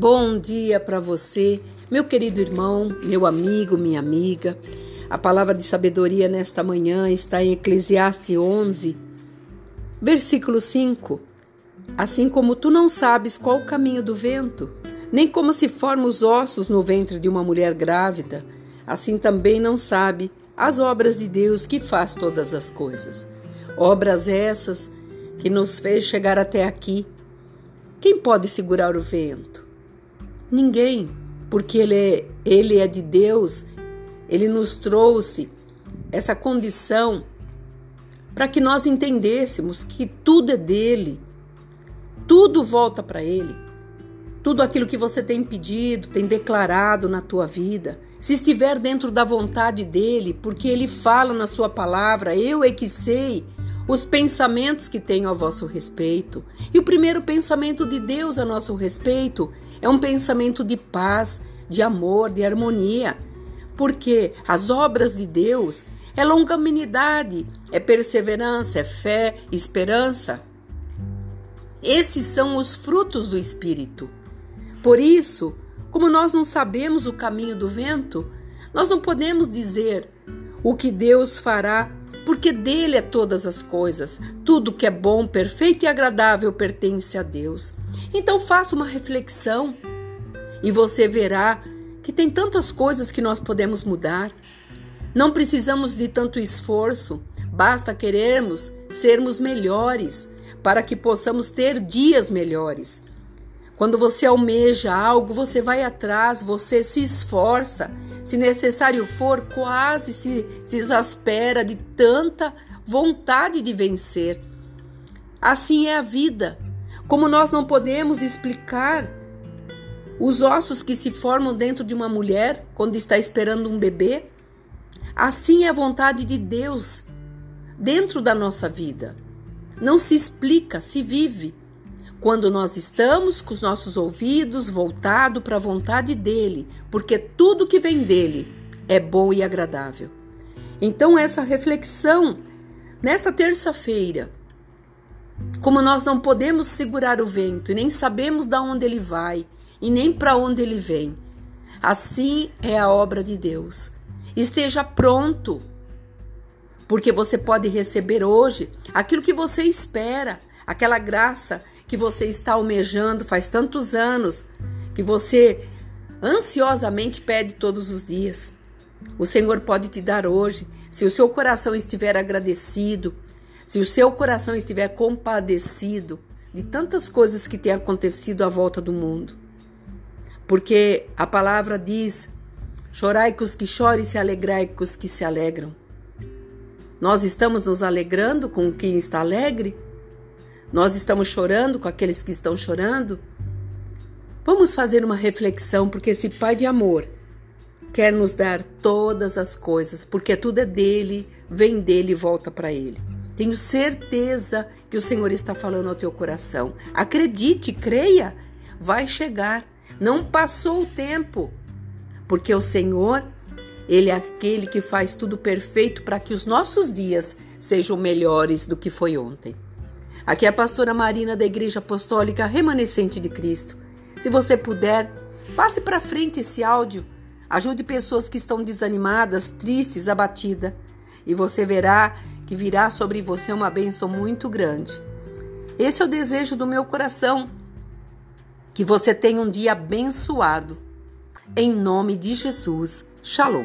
Bom dia para você, meu querido irmão, meu amigo, minha amiga. A palavra de sabedoria nesta manhã está em Eclesiastes 11, versículo 5. Assim como tu não sabes qual o caminho do vento, nem como se formam os ossos no ventre de uma mulher grávida, assim também não sabe as obras de Deus que faz todas as coisas. Obras essas que nos fez chegar até aqui. Quem pode segurar o vento? Ninguém, porque ele é, ele é de Deus, ele nos trouxe essa condição para que nós entendêssemos que tudo é dele, tudo volta para ele. Tudo aquilo que você tem pedido, tem declarado na tua vida, se estiver dentro da vontade dele, porque ele fala na sua palavra, eu é que sei os pensamentos que tenho a vosso respeito. E o primeiro pensamento de Deus a nosso respeito é um pensamento de paz, de amor, de harmonia. Porque as obras de Deus é longanimidade, é perseverança, é fé, esperança. Esses são os frutos do Espírito. Por isso, como nós não sabemos o caminho do vento, nós não podemos dizer o que Deus fará, porque dele é todas as coisas. Tudo que é bom, perfeito e agradável pertence a Deus. Então faça uma reflexão e você verá que tem tantas coisas que nós podemos mudar. Não precisamos de tanto esforço, basta querermos sermos melhores para que possamos ter dias melhores. Quando você almeja algo, você vai atrás, você se esforça. Se necessário for, quase se, se exaspera de tanta vontade de vencer. Assim é a vida. Como nós não podemos explicar os ossos que se formam dentro de uma mulher quando está esperando um bebê, assim é a vontade de Deus dentro da nossa vida. Não se explica, se vive. Quando nós estamos com os nossos ouvidos voltados para a vontade dele, porque tudo que vem dele é bom e agradável. Então, essa reflexão, nessa terça-feira, como nós não podemos segurar o vento e nem sabemos de onde ele vai e nem para onde ele vem, assim é a obra de Deus. Esteja pronto, porque você pode receber hoje aquilo que você espera, aquela graça que você está almejando faz tantos anos, que você ansiosamente pede todos os dias. O Senhor pode te dar hoje, se o seu coração estiver agradecido, se o seu coração estiver compadecido de tantas coisas que têm acontecido à volta do mundo. Porque a palavra diz: chorai com os que choram e se alegrai com os que se alegram. Nós estamos nos alegrando com quem está alegre? Nós estamos chorando com aqueles que estão chorando? Vamos fazer uma reflexão, porque esse Pai de amor quer nos dar todas as coisas, porque tudo é dele, vem dele e volta para ele. Tenho certeza que o Senhor está falando ao teu coração. Acredite, creia, vai chegar. Não passou o tempo, porque o Senhor, ele é aquele que faz tudo perfeito para que os nossos dias sejam melhores do que foi ontem. Aqui é a pastora Marina da Igreja Apostólica Remanescente de Cristo. Se você puder, passe para frente esse áudio. Ajude pessoas que estão desanimadas, tristes, abatidas. E você verá que virá sobre você uma bênção muito grande. Esse é o desejo do meu coração. Que você tenha um dia abençoado. Em nome de Jesus. Shalom.